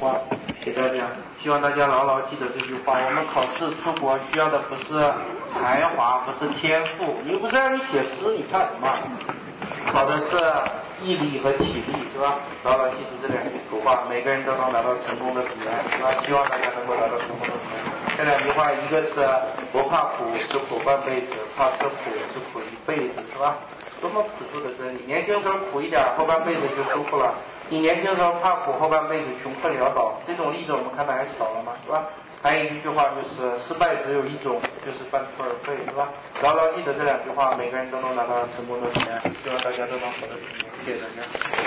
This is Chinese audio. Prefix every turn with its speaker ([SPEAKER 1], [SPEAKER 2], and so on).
[SPEAKER 1] 话给大家，希望大家牢牢记得这句话。我们考试出国需要的不是才华，不是天赋，又不是让你写诗，你看什么？考的是毅力和体力，是吧？牢牢记住这两句口话，每个人都能拿到成功的彼岸，是吧？希望大家能够拿到成功的彼岸。这两句话，一个是不怕苦，吃苦半辈子；怕吃苦，吃苦一辈子，是吧？多么朴素的真理！年轻时候苦一点，后半辈子就舒服了。你年轻时候怕苦，后半辈子穷困潦倒，这种例子我们看的还少了吗？是吧？还有一句话就是，失败只有一种，就是半途而废，是吧？牢牢记得这两句话，每个人都能拿到成功的钱。希望大家都能获得成功。谢谢大家。